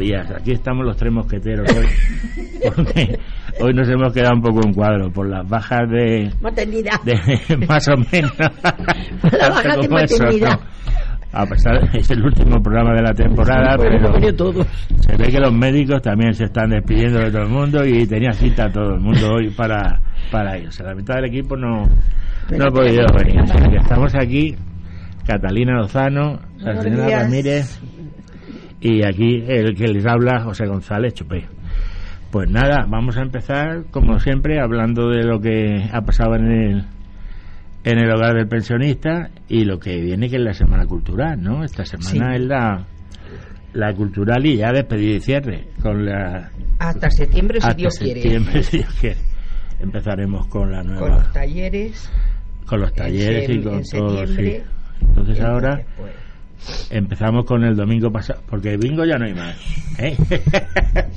días. Aquí estamos los tres mosqueteros hoy. Porque hoy nos hemos quedado un poco en cuadro por las bajas de. Maternidad. de más o menos. A pesar de que es el último programa de la temporada, pero se ve que los médicos también se están despidiendo de todo el mundo y tenía cita todo el mundo hoy para, para ellos. La mitad del equipo no, no ha podido venir. Así que estamos aquí, Catalina Lozano, la señora. Ramírez y aquí el que les habla, José González Chupé. Pues nada, vamos a empezar, como siempre, hablando de lo que ha pasado en el, en el hogar del pensionista y lo que viene, que es la Semana Cultural, ¿no? Esta semana Sí. es la, la cultural y ya despedida y cierre, con la... Hasta septiembre, si Dios quiere. septiembre, si Dios quiere. Empezaremos con la nueva... Con los talleres. con los en talleres y con en todo, sí. Entonces ahora pues, empezamos con el domingo pasado, porque el bingo ya no hay más. ¿eh?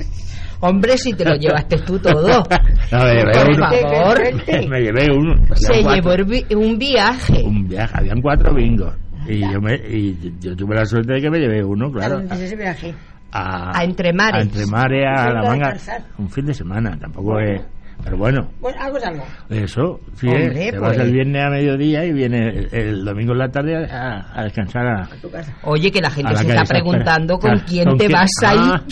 Hombre, si te lo llevaste tú todo. No, me llevé Por uno. favor. Me llevé uno. Se llevó un viaje. un viaje, habían cuatro bingos. Y yo, me, y yo tuve la suerte de que me llevé uno, claro. ese viaje? A, A Entremares. A Entremares, a la manga. Un fin de semana, tampoco es. Pero bueno, Bueno, algo es algo. eso, sí, Hombre, es. Te pues. vas el viernes a mediodía y viene el, el domingo en la tarde a, a descansar a, A tu casa. Oye, que la gente la se está preguntando con quién ¿con te quién? vas a ir. Ah,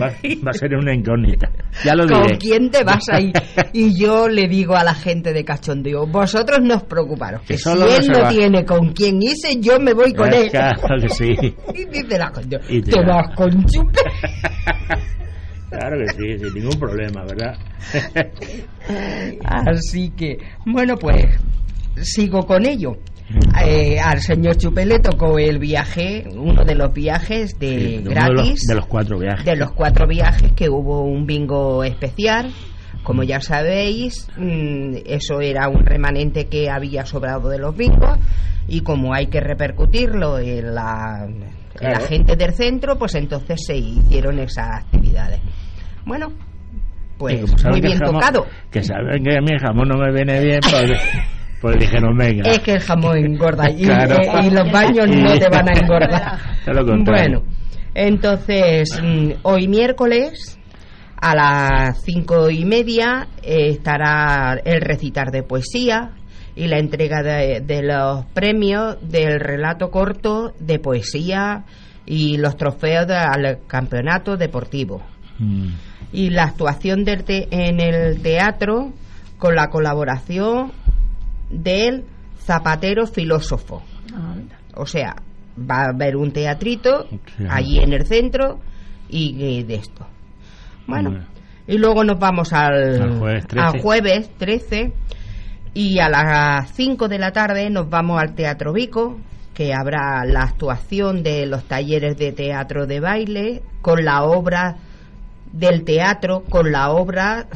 va, va a ser una incógnita. Ya lo diré. ¿Con quién te vas a ir? Y yo le digo a la gente de cachondeo, vosotros no os preocuparos, que, Que si no él no va. tiene con quién irse, yo me voy con él. Claro que sí. Y dice la coño, te te va. vas con chupe. Claro que sí, sin ningún problema, ¿verdad? Así que, bueno, pues sigo con ello. Eh, al señor Chupe le tocó el viaje, uno de los viajes de Sí, gratis. de los, de los cuatro viajes. de los cuatro viajes que hubo un bingo especial. Como ya sabéis, mm, eso era un remanente que había sobrado de los bingos y como hay que repercutirlo en la, en la gente del centro, pues entonces se hicieron esas actividades. Bueno, pues muy bien jamón- tocado. Que saben que a mí el jamón no me viene bien, pues, pues dijeron, venga. Es que el jamón engorda y, Claro. eh, y los baños no te van a engordar. Lo. Bueno, entonces mm, hoy miércoles a las cinco y media eh, estará el recitar de poesía y la entrega de, de los premios del relato corto de poesía y los trofeos de- al campeonato deportivo Mm, y la actuación del te- en el teatro con la colaboración del zapatero filósofo. O sea, va a haber un teatrito Sí. allí en el centro y, de esto. Bueno, Bueno. y luego nos vamos al, Al jueves 13. al jueves 13 y a las 5 de la tarde nos vamos al Teatro Vico que habrá la actuación de los talleres de teatro de baile con la obra del teatro, con la obra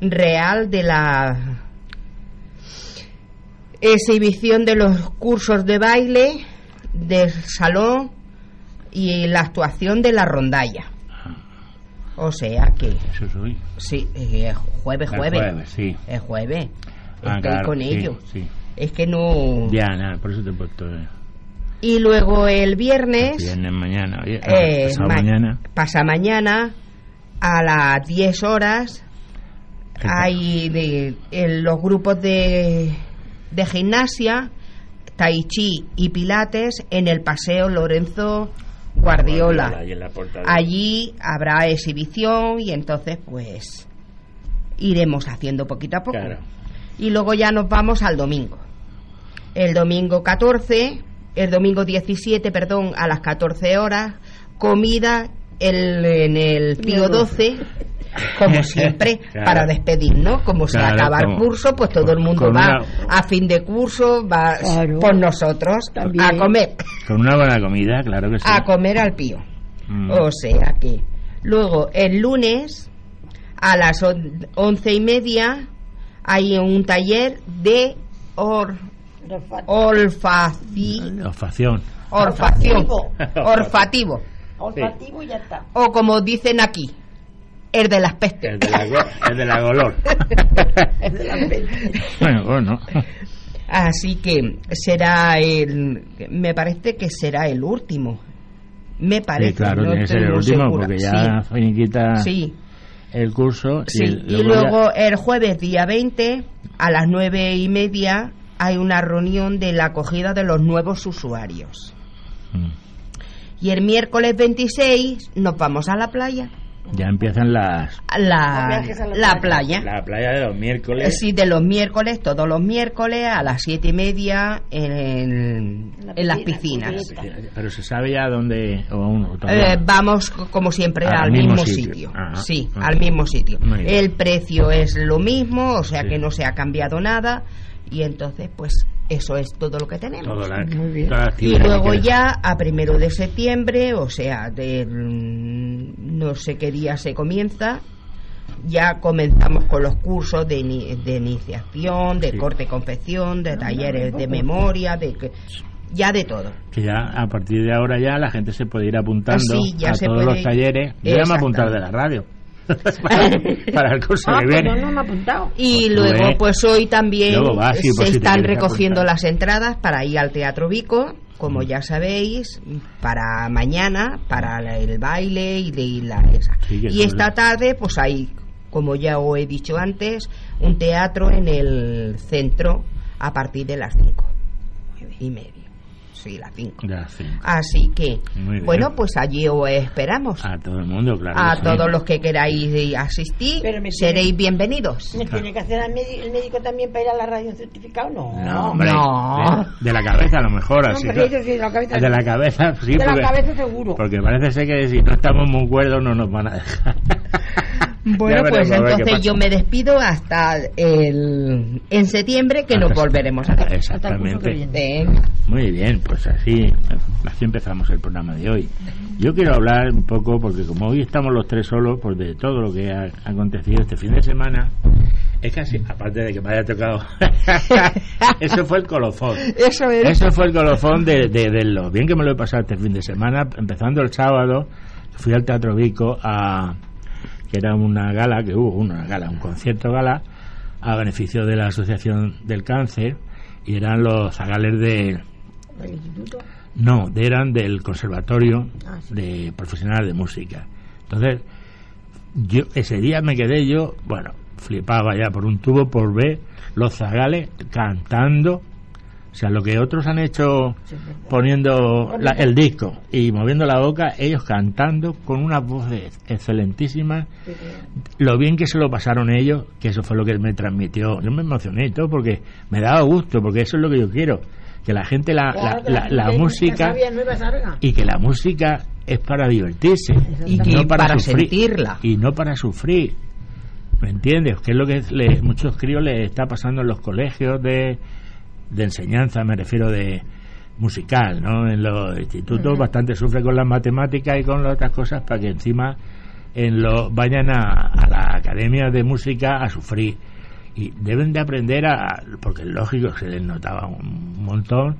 real de la exhibición de los cursos de baile del salón y la actuación de la rondalla. O sea que Eso soy. sí, eh, jueves, jueves, jueves, sí. es jueves. Ah, Estoy claro, con sí, ello. Sí. Es que no. Ya, nada, por eso te he puesto. eh, Y luego el viernes, Viernes mañana. oye, eh, pasado ma- mañana. pasa mañana a las 10 horas hay de, en los grupos de, de gimnasia, tai chi y pilates en el paseo Lorenzo Guardiola. Allí habrá exhibición y entonces pues iremos haciendo poquito a poco. Claro. Y luego ya nos vamos al domingo. El domingo 14, el domingo 17, perdón, a las 14 horas, comida el- en el Pío 12, como siempre, Claro. para despedirnos. Como se Claro, acaba el curso, pues todo el mundo va una- a fin de curso, va Claro. por nosotros También. a comer, Con una buena comida, claro que sí. a comer al Pío. Mm. O sea que luego el lunes a las on- once y media hay un taller de or, olfaci- Olfacción. Olfativo. orfativo, Olfativo y ya está. o como dicen aquí, el de las pestes. El de la, el de la golor. Es de la mente. bueno, bueno. Así que será el, me parece que será el último. Me parece. Sí, claro, no tiene que ser el último segura. porque ya finiquita Sí, el curso. sí. el- Y ya- luego el jueves día 20 a las nueve y media hay una reunión de la acogida de los nuevos usuarios. Mm. Y el miércoles 26 nos vamos a la playa. Ya empiezan las. La, Los viajes a la la playa. playa. La playa de los miércoles. Sí, de los miércoles, todos los miércoles a las siete y media en, el- En la en las piscina, piscinas. piscina. Pero se sabe ya dónde. O aún, o todavía Eh, vamos, como siempre, Al al, mismo mismo, sitio. Sí, al mismo sitio. El precio es lo mismo, o sea Sí. que no se ha cambiado nada. Y entonces, pues, eso es todo lo que tenemos. Todo la, Muy bien. Y luego ya a primero de septiembre, o sea, de no sé qué día se comienza, ya comenzamos con los cursos de, de iniciación, de Sí. corte y confección, de talleres de memoria, de que, ya de todo. Que ya a partir de ahora ya la gente se puede ir apuntando Sí, ya a se todos puede- los talleres. Yo ya me he apuntado de la radio. Para, para el curso Ah, que pues viene. yo no me apuntado. Y Pues luego, eh, pues hoy también sí, se te están recogiendo apuntar. las entradas para ir al Teatro Vico, como ya sabéis, para mañana, para la- el baile y, de, y la esa. Sí, y esta es- tarde, pues hay, como ya os he dicho antes, un teatro en el centro a partir de las cinco y media. Sí, las cinco. Ya, sí. Así que, bueno, pues allí os esperamos. A todo el mundo, claro. A que sí. todos los que queráis asistir, Pero me seréis tiene- bienvenidos. ¿Me tiene que hacer el médico también para ir a la radio certificado? No. No, hombre. No. De, de la cabeza a lo mejor, así. Hombre, ¿no? eso sí, de la cabeza De la cabeza, sí. De la porque, cabeza seguro. Porque parece ser que si no estamos muy cuerdos no nos van a dejar. Bueno, veremos pues entonces yo me despido hasta el en septiembre que nos volveremos a ver. Exactamente. Venga. Muy bien, pues así, así empezamos el programa de hoy. Yo quiero hablar un poco, porque como hoy estamos los tres solos, pues de todo lo que ha acontecido este fin de semana, es casi, aparte de que me haya tocado, eso fue el colofón. Eso es. Eso fue el colofón de, de- de lo bien que me lo he pasado este fin de semana, empezando el sábado, fui al Teatro Vico a que era una gala, que hubo una gala, un concierto gala, a beneficio de la Asociación del Cáncer, y eran los zagales de, ¿El instituto? no, eran del Conservatorio Ah, sí. de Profesionales de Música. Entonces, yo ese día me quedé yo, bueno, flipaba ya por un tubo por ver los zagales cantando, o sea, lo que otros han hecho poniendo la- el disco y moviendo la boca, ellos cantando con una voz excelentísima, Sí, sí. lo bien que se lo pasaron ellos, que eso fue lo que me transmitió. Yo me emocioné y todo porque me daba gusto, porque eso es lo que yo quiero, que la gente la, Claro, la, la- gente música y que la música es para divertirse Y que no para, para sufrir sentirla. y no para sufrir ¿me entiendes? que es lo que le, muchos críos les está pasando en los colegios de, de enseñanza me refiero de musical ¿no? en los institutos bastante sufre con las matemáticas y con las otras cosas para que encima en lo, vayan a, a la academia de música a sufrir y deben de aprender a porque es lógico que se les notaba un montón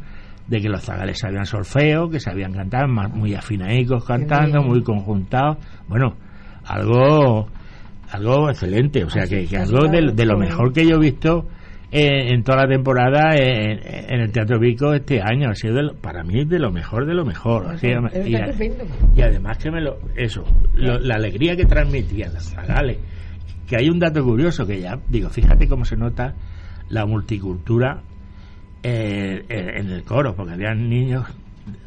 de que los zagales sabían solfeo, que sabían cantar, más, muy afinadicos cantando, muy conjuntados. Bueno, algo algo excelente, o sea, que, que algo de, de lo mejor que yo he visto eh, en toda la temporada en, en el Teatro Vico este año. Ha sido, de lo- para mí, de lo mejor de lo mejor. Y, estupendo. y además que me lo eso lo- la alegría que transmitían las zagales que hay un dato curioso que ya digo fíjate cómo se nota la multicultura eh, eh, en el coro porque habían niños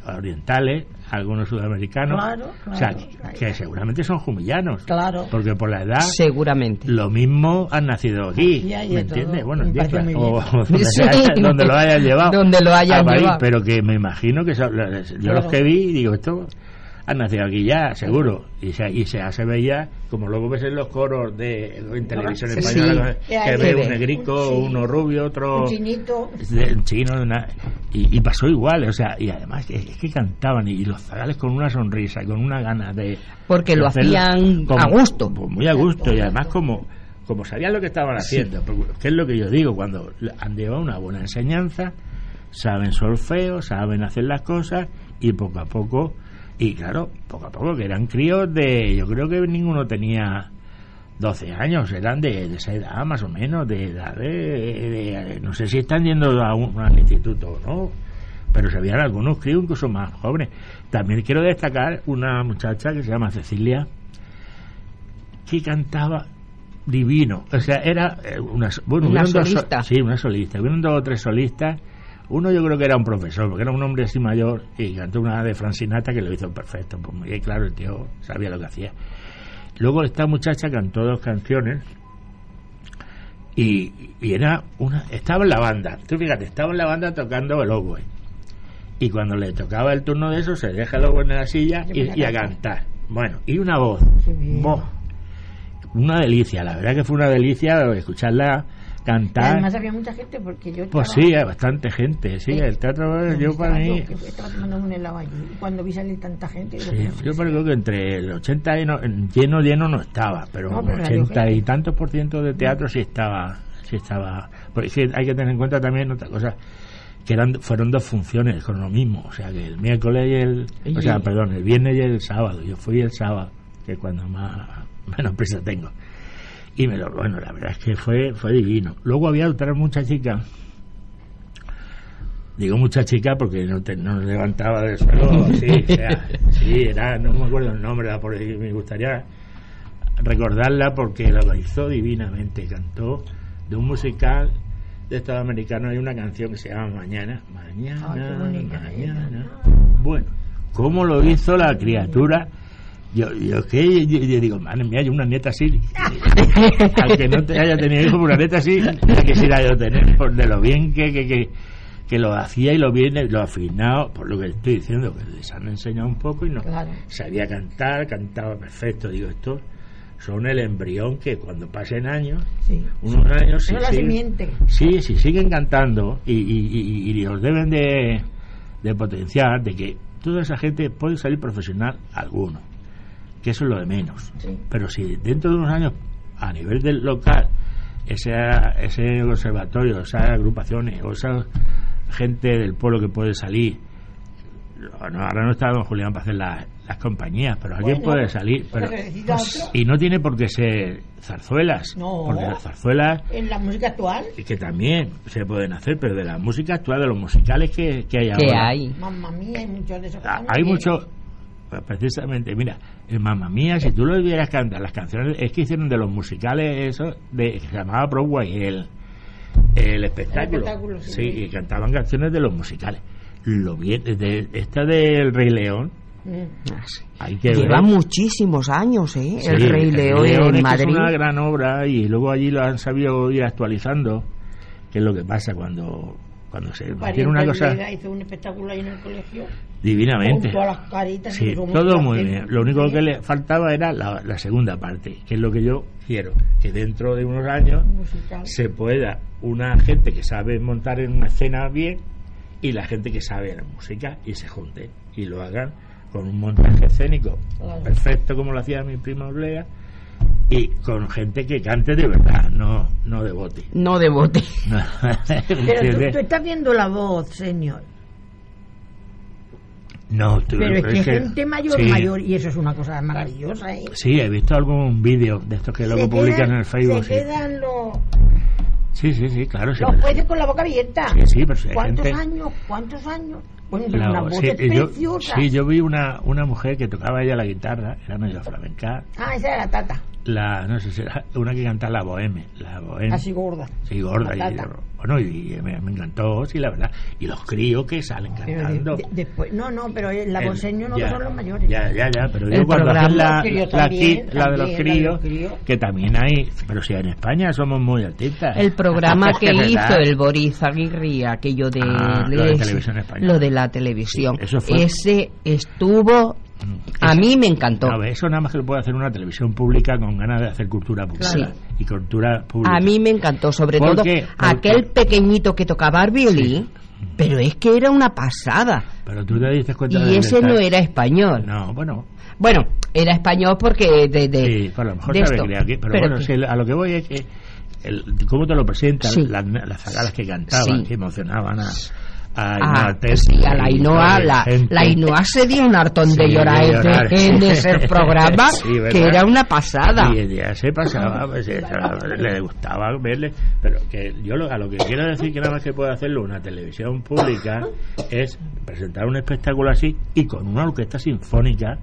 orientales algunos sudamericanos Claro, o sea claro. que seguramente son jumillanos Claro. porque por la edad Seguramente. lo mismo han nacido aquí, ¿me de entiendes? Bueno, Me en o, donde, Sí. haya- donde lo hayan llevado. Donde lo hayan París, llevado. Pero que me imagino que son- yo los que vi, digo, esto han nacido aquí ya, seguro. Y se, y se, se veía, como luego ves en los coros de en televisión Sí. española, Sí. que ve un negrico, Sí. uno rubio, otro Un chinito. de- chino, una- y, y pasó igual, o sea, y además es, es que cantaban y, los zagales con una sonrisa, con una gana de Porque lo hacían como- a gusto. pues muy a gusto y además como como sabían lo que estaban haciendo porque, que es lo que yo digo cuando han llevado una buena enseñanza saben solfeo saben hacer las cosas y poco a poco y claro poco a poco que eran críos de yo creo que ninguno tenía 12 años eran de, de esa edad más o menos de edad de, de- no sé si están yendo a un, al instituto o no pero se veían algunos críos incluso más jóvenes. También quiero destacar una muchacha que se llama Cecilia, que cantaba divino. O sea, era eh, una, bueno, Una dos solista. sí, una solista. Hubieron dos o tres solistas. Uno yo creo que era un profesor, porque era un hombre así mayor y cantó una de Francinata que lo hizo perfecto. Pues muy claro, el tío sabía lo que hacía. Luego esta muchacha cantó dos canciones y, y era una estaba en la banda. Tú fíjate, estaba en la banda tocando el oboe. Y cuando le tocaba el turno de eso, se deja el oboe en la silla y, y a cantar. Bueno, y una voz. voz. Una delicia, la verdad que fue una delicia escucharla Y cantar. además había mucha gente porque yo Pues estaba- sí, hay bastante gente. Sí, el teatro, yo para mí. yo, estaba tomando un helado allí y cuando vi salir tanta gente Sí, yo creo que entre el 80 y no, lleno, lleno no estaba, pero No, un pero la 80 y tantos por ciento de teatro sí estaba, sí estaba. Porque sí, hay que tener en cuenta también otra cosa, que eran fueron dos funciones con lo mismo, o sea que el miércoles y el, o sea, Y- perdón, el viernes y el sábado. Yo fui el sábado, que es cuando más menos prisa tengo. Y me lo, bueno, la verdad es que fue, fue divino. Luego había otra muchachica Digo mucha chica porque no, te, no levantaba del suelo. Sí, o sea, sí, era, no me acuerdo el nombre, porque me gustaría recordarla porque lo hizo divinamente. Cantó de un musical de Estado americano. Hay una canción que se llama Mañana. Mañana, Ay, mañana. Bueno, ¿cómo lo hizo la criatura? Yo, yo que yo, yo digo, madre mía, yo una nieta así. Aunque no te haya tenido hijo, una nieta así, la quisiera yo tener, por de lo bien que, que, que, que lo hacía y lo bien, lo afinado, por lo que estoy diciendo, que les han enseñado un poco y no Claro. sabía cantar, cantaba perfecto. Digo, estos son el embrión que cuando pasen años, sí. unos años, si Era la siguen, sí, si siguen cantando y, y, y, y los deben de, de potenciar, de que toda esa gente puede salir profesional alguno, que eso es lo de menos. Sí. Pero si dentro de unos años, a nivel del local, ese, ese observatorio, esas agrupaciones o esa gente del pueblo que puede salir, no, ahora no está don Julián para hacer las, las compañías, pero alguien Bueno, puede salir. Pero, otro. y no tiene por qué ser zarzuelas, No. porque las zarzuelas En la música actual, y que también se pueden hacer, pero de la música actual, de los musicales que, que hay que ahora. hay. mamá mía, hay muchos de esos. que Ah, Hay bien. Pues, precisamente, mira, el Mamma Mía, si tú lo vieras cantar, las canciones, es que hicieron de los musicales eso, de, que se llamaba Broadway, el, el espectáculo. espectáculo, sí, y cantaban canciones de los musicales. Lo bien, de, esta del Rey León, Mm. hay que Lleva ver. muchísimos años, ¿eh? Sí, el Rey León en Madrid. Es una gran obra y luego allí lo han sabido ir actualizando, que es lo que pasa cuando cuando se tiene una cosa hizo un espectáculo ahí en el colegio. divinamente. Las caritas. Sí, todo muy bien. Lo único que le faltaba era la, la segunda parte, que es lo que yo quiero, que dentro de unos años Musical. se pueda una gente que sabe montar en una escena bien y la gente que sabe la música y se junten y lo hagan con un montaje escénico Claro. perfecto como lo hacía mi prima Oblea y con gente que cante de verdad, no no de bote. No de bote. Pero tú, estás viendo la voz, señor. No, tú- Pero es que es que- gente mayor, sí. mayor, y eso es una cosa maravillosa, ¿eh? Sí, he visto algún vídeo de estos que luego publican en el Facebook. Se sí. quedan los, Sí, sí, sí, claro. sí, los jueces con la boca abierta. Sí, sí, pero ¿Cuántos gente- años? ¿Cuántos años? Bueno, La- una voz sí, yo, sí, yo vi una, una mujer que tocaba ella la guitarra, era medio flamenca, Ah, esa era la tata, la, no sé si era una que cantaba la boheme, la boheme, así gorda. sí, gorda, La y, tata. Bueno, y me, me encantó, sí, la verdad, y los críos que salen Pero de- cantando. de- después, no, no, pero la El- voz señor no ya, son los mayores. Ya, ya, ya, pero El digo cuando programa- hacen la, la, también, la de los también, la de críos, los críos. que también hay, pero si en España somos muy artistas. El programa que hizo el Boris Aguirre, aquello de, Ah, lo de televisión española. lo de la televisión, Sí, eso fue- ese estuvo, a mí me encantó. Eso nada más que lo puede hacer una televisión pública con ganas de hacer cultura pública. Sí. Y cultura pública. A mí me encantó, sobre ¿Por todo qué? Aquel pequeñito que tocaba el violín, pero es que era una pasada. Pero tú te diste cuenta Y del ese no era español. No, bueno, Bueno, era español porque de, de, sí, por lo mejor de esto. aquí, pero, Pero bueno, que- si a lo que voy es que el, cómo te lo presentan, Sí. las, las zagalas que cantaban, que emocionaban a, a, Ah, sí, a la toda la, la Ainhoa se dio un hartón de Sí, llorar de en- llorar. en ese programa, que era una pasada. Y el día se pasaba, pues, le gustaba verle, pero que yo lo- a lo que quiero decir que nada más que puede hacerlo una televisión pública es presentar un espectáculo así y con una orquesta sinfónica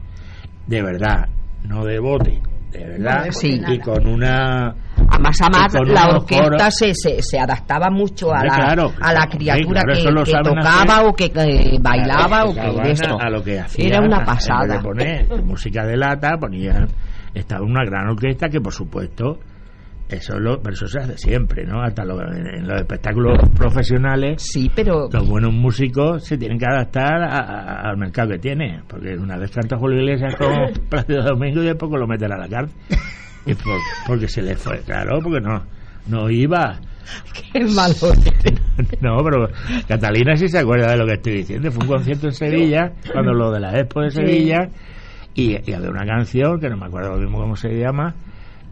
de verdad, no de bote, de verdad, Sí. y con una Además, además la orquesta coros. se, se, se adaptaba mucho a la, claro, a la criatura claro, que, tocaba hacer. o que, que bailaba o que esto. a lo que hacía Era una pasada. poner música de lata ponían estaba una gran orquesta que por supuesto eso lo pero eso se hace siempre no hasta lo- en, en los espectáculos profesionales Sí, pero los buenos músicos se tienen que adaptar a- a- al mercado que tiene porque una vez canta Julio Iglesias con Plácido Domingo y después lo meten a la cárcel. Y por- porque se le fue claro porque no no iba. Qué malo. no, pero Catalina sí se acuerda de lo que estoy diciendo. Fue un concierto en Sevilla, cuando lo de la Expo de Sevilla, y, y había una canción, que no me acuerdo lo mismo cómo se llama,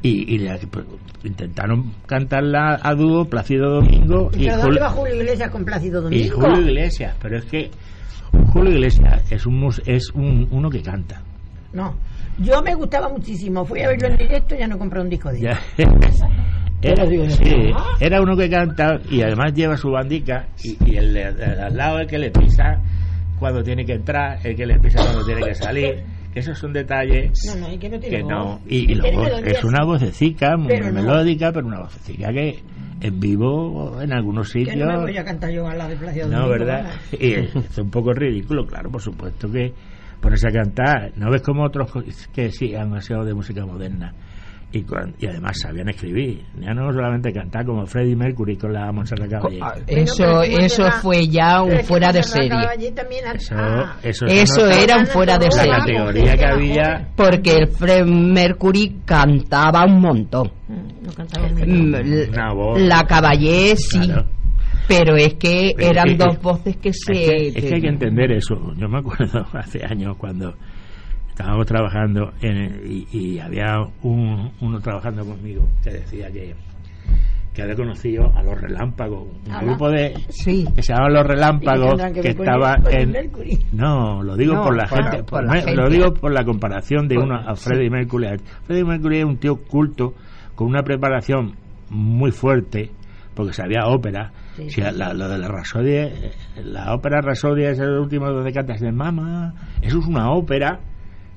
y, y la- pues, intentaron cantarla a dúo Plácido Domingo y, ¿Pero dónde Julio, Julio Iglesias con Plácido y Domingo? Julio Iglesias. Pero es que Julio Iglesias es, un, es un, uno que canta. No. Yo me gustaba muchísimo. Fui a verlo en directo y ya no compré un disco de él. Era, sí, uno que canta y además lleva su bandica y, y el, de al lado el que le pisa cuando tiene que entrar, el que le pisa cuando tiene que salir. Que esos son detalles No, no, y que no tiene que voz. no. Y, luego es una vocecica muy Pero melódica, pero una vocecica que en vivo en algunos Que sitios. no me voy a cantar yo a la No. ¿verdad? Y es un poco ridículo, claro, por supuesto que ponerse a cantar. ¿No ves como otros que sí han sido de música moderna? Y, cuan- y además sabían escribir. Ya no solamente cantar como Freddie Mercury con la Montserrat Caballé. Ah, Eso, eso fue ya un fuera de serie. Eso, ah, eso, Eso no- era un fuera de La serie. categoría que había. Porque el Fred Mercury cantaba un montón. Mm, No cantaba muy Mm. La Caballé sí, Claro. pero es que eran es que- dos voces que se... Es que, es que hay que entender eso. Yo me acuerdo hace años cuando estábamos trabajando en- y, y había un, uno trabajando conmigo que decía que, que había conocido a los relámpagos, un Ajá. grupo de Sí. que se llamaban los ¿Y qué relámpagos que estaba en no lo digo No, por la por- gente por por- la me- gente. lo digo por la comparación de uno a Freddie Mercury Freddie Mercury es un tío culto con una preparación muy fuerte porque sabía ópera Sí, Si la- la- lo de la Rasodie eh, la ópera Rasodie es el último donde cantas de mamá eso es una ópera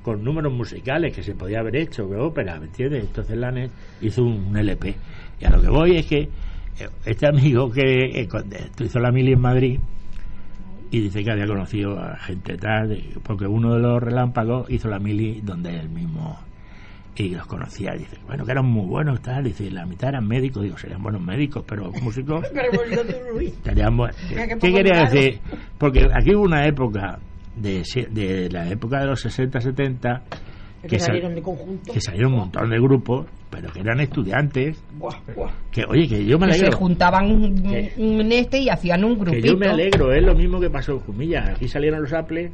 con números musicales que se podía haber hecho de ópera ¿me entiendes? entonces Lanes hizo un, un LP y a lo que voy es que eh, este amigo que eh, cuando hizo la mili en Madrid y dice que había conocido a gente tal, porque uno de los relámpagos hizo la mili donde él mismo y los conocía. Dice, bueno, que eran muy buenos, tal. Dice, la mitad eran médicos. Digo, serían buenos médicos, pero músicos estarían buenos. Qué ¿Qué poco quería decir? Porque aquí hubo una época, de, se- de la época de los 60, 70, Que que, sal- salieron de conjunto. que salieron un montón de grupos, pero que eran estudiantes. Buah, buah. Que, oye, que yo me Que se alegro. juntaban en este y hacían un Que grupito. yo me alegro, es lo mismo que pasó en Jumilla. Aquí salieron los Apple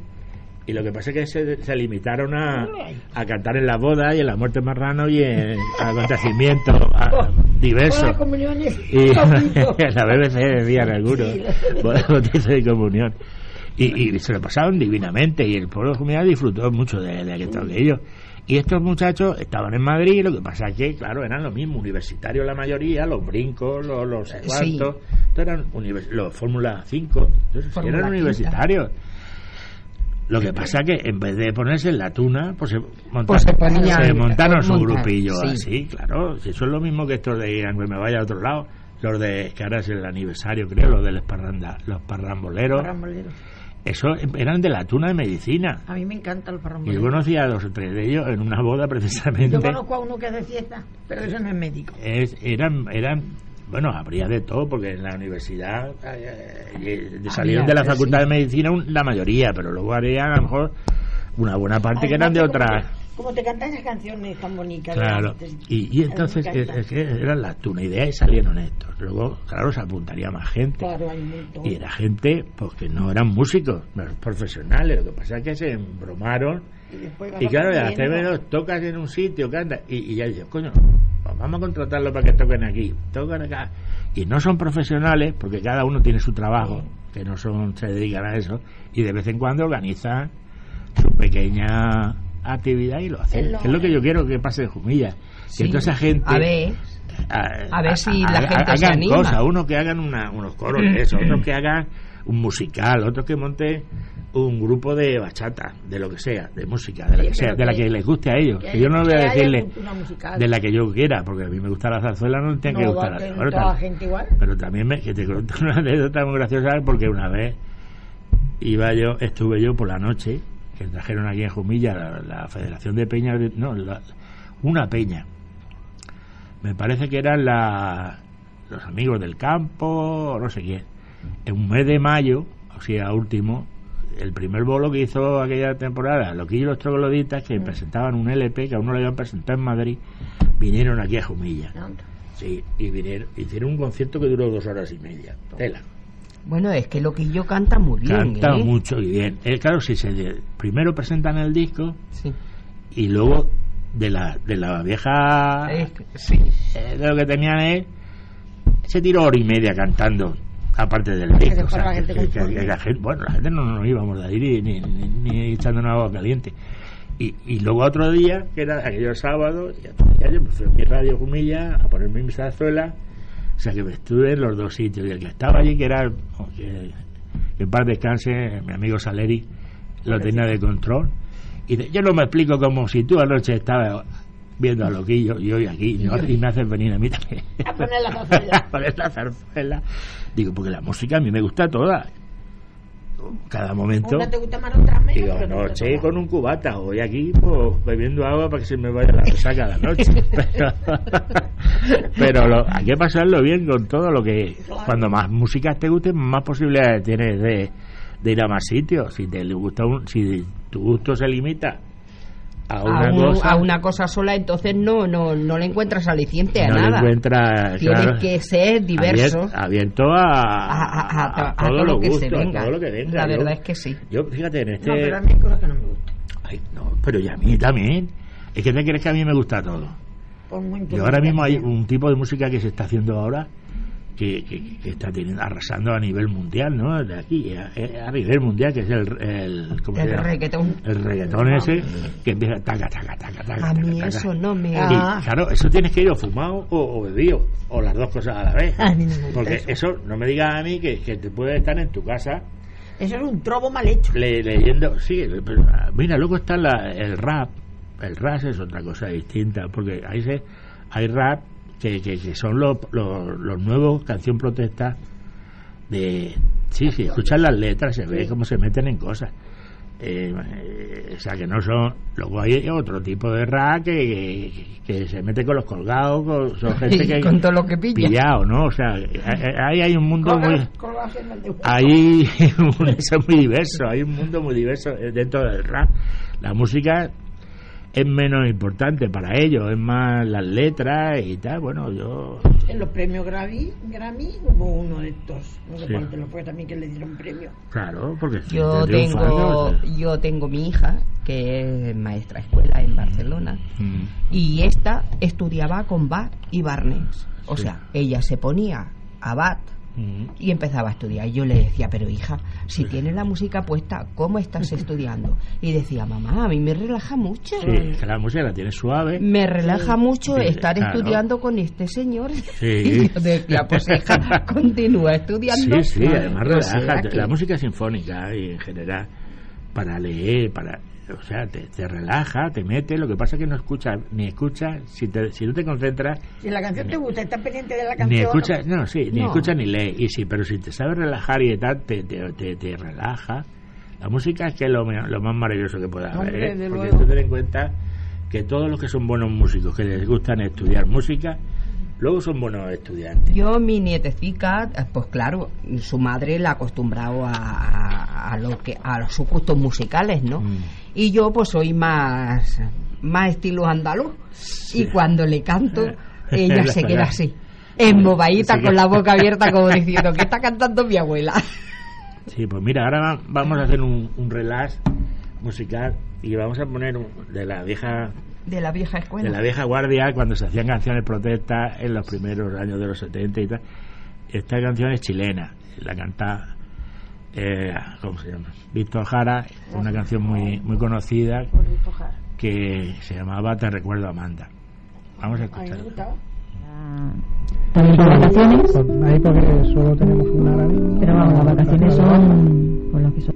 y lo que pasa es que se, se limitaron a, a cantar en la boda y en la muerte marrano y en acontecimientos a- diversos. Y en la BBC decían algunos, boda, bautizo y comunión. Y, y se lo pasaron divinamente y el pueblo de Jumilla disfrutó mucho de, de aquello. de ellos. Y estos muchachos estaban en Madrid, lo que pasa es que, claro, eran lo mismo, universitarios la mayoría, los brincos, los, los sé Sí. eran los Fórmula 5, entonces, Fórmula eran quinta. universitarios. Lo que pasa que en vez de ponerse en la tuna, pues se, Pues se ponían- se montaron su montar, grupillo sí. así, claro. Si eso es lo mismo que estos de Irán, que me vaya a otro lado. Los de, que ahora es el aniversario, creo, los de los, parranda, los parramboleros. Parramboleros. Eso eran de la tuna de medicina. A mí me encantan los Y yo conocía a dos o tres de ellos en una boda precisamente. Yo conozco a uno que es de fiesta, pero eso no es médico. Es- eran, eran, bueno, habría de todo, porque en la universidad eh, eh, salieron de la facultad sí. de medicina un- la mayoría, pero luego habría a lo mejor una buena parte que eran de otras. Como te cantan esas canciones tan bonitas. Claro, y, entonces es, eran las tuna idea y salieron estos. Luego, claro, se apuntaría más gente. Claro. Y era gente pues que no eran músicos, eran profesionales. Lo que pasa es que se embromaron. Y Y claro, de hacer menos tocas en un sitio, canta. Y, y ya dices, coño, pues vamos a contratarlo para que toquen aquí, tocan acá. Y no son profesionales, porque cada uno tiene su trabajo, que no son se dedican a eso, y de vez en cuando organizan su pequeña actividad y lo hacen. Es lo- Es lo que yo quiero que pase de Jumilla. Sí. Que toda esa gente... A ver, a, A ver si la gente hagan se anima. cosas, unos que hagan una- unos coros de eso, otros que hagan un musical, otros que monten un grupo de bachata, de lo que sea, de música, de la que sea, de la que- les guste a ellos. que yo no voy a decirle de la que yo quiera, porque a mí me gusta la zarzuela, no tiene que No, gustar la que zarzuela. toda la gente igual. Pero también me, que te cuento una anécdota muy graciosa porque una vez iba yo, estuve yo por la noche, que trajeron aquí en Jumilla la, la Federación de Peñas, no, la- una peña. Me parece que eran la, los amigos del campo, no sé quién. En un mes de mayo, o sea, último, el primer bolo que hizo aquella temporada, Loquillo y los Trogloditas, que presentaban un LP que aún no lo habían presentado en Madrid, vinieron aquí a Jumilla. Sí, y vinieron, hicieron un concierto que duró dos horas y media. Tela. Bueno, es que lo que yo canta muy bien. Canta ¿eh? mucho y bien. Eh, claro, si se primero presentan el disco Sí. y luego de la, de la vieja Es que- sí. eh, de lo que tenían es se tiró hora y media cantando aparte del disco se o sea, fuera la que- gente que- conforme. que la gente- bueno la gente no nos íbamos de ahí ni, ni, ni, ni echando una agua caliente y, y luego otro día que era aquello sábado y otro día yo me fui a mi radio Jumilla a ponerme mi zarzuela o sea que me estuve en los dos sitios. Y el que estaba allí que era que, que en paz descanse mi amigo Saleri lo tenía de control. Y de- yo no me explico como si tú anoche estabas viendo a Loquillo y hoy aquí y, no- y me haces venir a mí también. A poner la zarzuela. a poner la zarzuela. Digo porque la música a mí me gusta toda cada momento. Una te gusta más, otra menos. digo anoche con un cubata hoy aquí pues bebiendo agua para que se me vaya la resaca la noche. Pero, pero lo- hay que pasarlo bien con todo lo que cuando más música te guste más posibilidades tienes de, de ir a más sitios. Si te gusta un, si tu gusto se limita a una a, un- cosa a una cosa sola, entonces no no no le encuentras aliciente a no le nada. encuentras Tienes claro, que ser diverso abierto a, a, a- a- a todos todo lo que gustos, se a venga. todo lo que venga. La Yo- verdad es que sí. yo fíjate en este No, pero a mí hay cosas que no me gustan. Ay, no, pero y a mí también. Es que te crees que a mí me gusta todo. Por muy Y ahora mismo hay un tipo de música que se está haciendo ahora que, que- que está teniendo, arrasando a nivel mundial, ¿no? De aquí, a, a nivel mundial, que es el. el ¿cómo El reggaetón. El reggaetón ese que empieza taca, taca, taca, taca. A taca, mí taca. eso no me... Ah. Y claro, eso tienes que ir o fumado o, o bebido, o las dos cosas a la vez. A mí no me gusta Porque eso. eso no me digas a mí que, que te puedes estar en tu casa Eso es un trobo mal hecho. le- leyendo. Sí, pero, ah, mira, luego está la- el rap. El rap es otra cosa distinta, porque ahí se, hay rap que, que, que son los, los, los nuevos canción protesta de. Sí, sí, escuchar las letras, se ve cómo se meten en cosas. Eh, eh, o sea, que no son. Luego hay otro tipo de rap que, que, que se mete con los colgados, con, son gente que. Con todo lo que pilla. pillado, ¿no? O sea, ahí hay un mundo muy. Hay eso es muy diverso, hay un mundo muy diverso eh, dentro del rap. La música es menos importante para ellos, es más las letras y tal. Bueno, yo. En los premios Grammy, Grammy hubo uno de estos. No sé Sí. cuál te lo fue también que le dieron premio. Claro, porque. Yo tengo, yo tengo mi hija, que es maestra escuela en Barcelona, Mm. y esta estudiaba con Bach y Barnes. O Sí. sea, ella se ponía a Bach. Y empezaba a estudiar. Y yo le decía, pero hija, si tienes la música puesta, ¿cómo estás estudiando? Y decía, mamá, a mí me relaja mucho. Sí, que la música la tiene suave. Me relaja mucho Sí, estar claro. estudiando con este señor. Sí. Y yo decía, pues hija, continúa estudiando. Sí, sí, además O sea relaja. que- La música sinfónica y en general, para leer, para. O sea, te, te relaja, te mete. Lo que pasa es que no escuchas, ni escuchas, si, te, si no te concentras, Si la canción te gusta, estás pendiente de la canción. Ni escucha, no, sí, ni escucha ni lee. Y sí, pero si te sabes relajar y tal, te, te, te, te relaja. La música es que es lo, lo más maravilloso que puede haber. ¿eh? Porque luego. tú ten en cuenta que todos los que son buenos músicos, que les gustan estudiar música, luego son buenos estudiantes. Yo, mi nietecica, eh, pues claro, su madre la ha acostumbrado a, a, a lo que, a sus gustos musicales, ¿no? Mm. Y yo, pues soy más, más estilo andaluz. Y cuando le canto, ella La se queda así, embobadita con la boca abierta, como diciendo, ¿qué está cantando mi abuela? Sí, pues mira, ahora va- vamos a hacer un, un relax musical y vamos a poner un- de la vieja De la vieja de escuela. la vieja guardia cuando se hacían canciones protestas en los primeros años de los 70 y tal. Esta canción es chilena, la canta, eh, ¿cómo se llama? Víctor Jara, una canción muy, muy conocida que se llamaba Te recuerdo Amanda. Vamos a escucharla. También por vacaciones, ahí porque solo tenemos una ahora mismo. pero vamos, las vacaciones son por lo que son.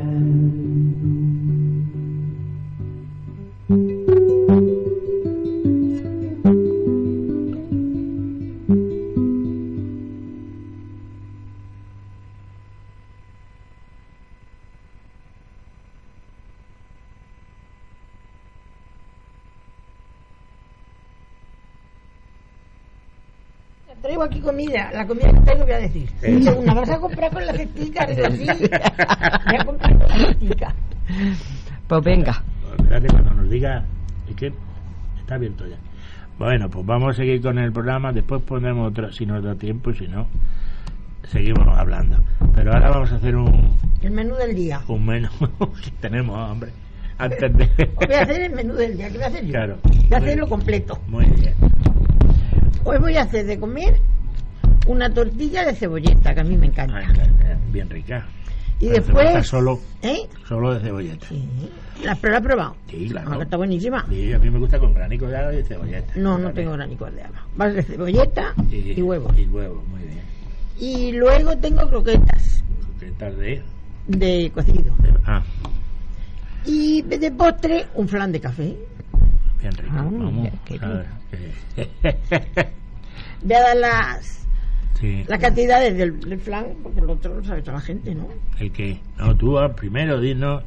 Comida, la comida que traigo voy a decir. Una, vas a comprar con la cestica, digo sí. Voy a comprar con la cestica. Pues venga. Espérate cuando nos diga. Es que está abierto ya. Bueno, pues vamos a seguir con el programa. Después pondremos otro, si nos da tiempo y si no, seguimos hablando. Pero ahora vamos a hacer un, El menú del día. un menú que tenemos hambre. Antes de. Voy a hacer el menú del día. ¿Qué voy a hacer yo? Claro. Voy a hacerlo completo. Muy bien. Hoy voy a hacer de comer una tortilla de cebolleta, que a mí me encanta. Bien rica. y La después... Solo, ¿Eh? solo de cebolleta. Sí. ¿La, has probado? Sí, claro. Ah, está buenísima. Sí, a mí me gusta con granico de haba y de cebolleta. No, no Vale. tengo granicos de haba. Vas de cebolleta y, huevo. Y huevo, muy bien. Y luego tengo croquetas ¿Qué tal de, de cocido. de- Ah, Y de postre, un flan de café. bien rico. Ah, Vamos. qué a ver, que- Voy a dar las, sí. las cantidades del, del flan, porque el otro lo sabe toda la gente, ¿no? El que. No, tú ah, primero, dinos.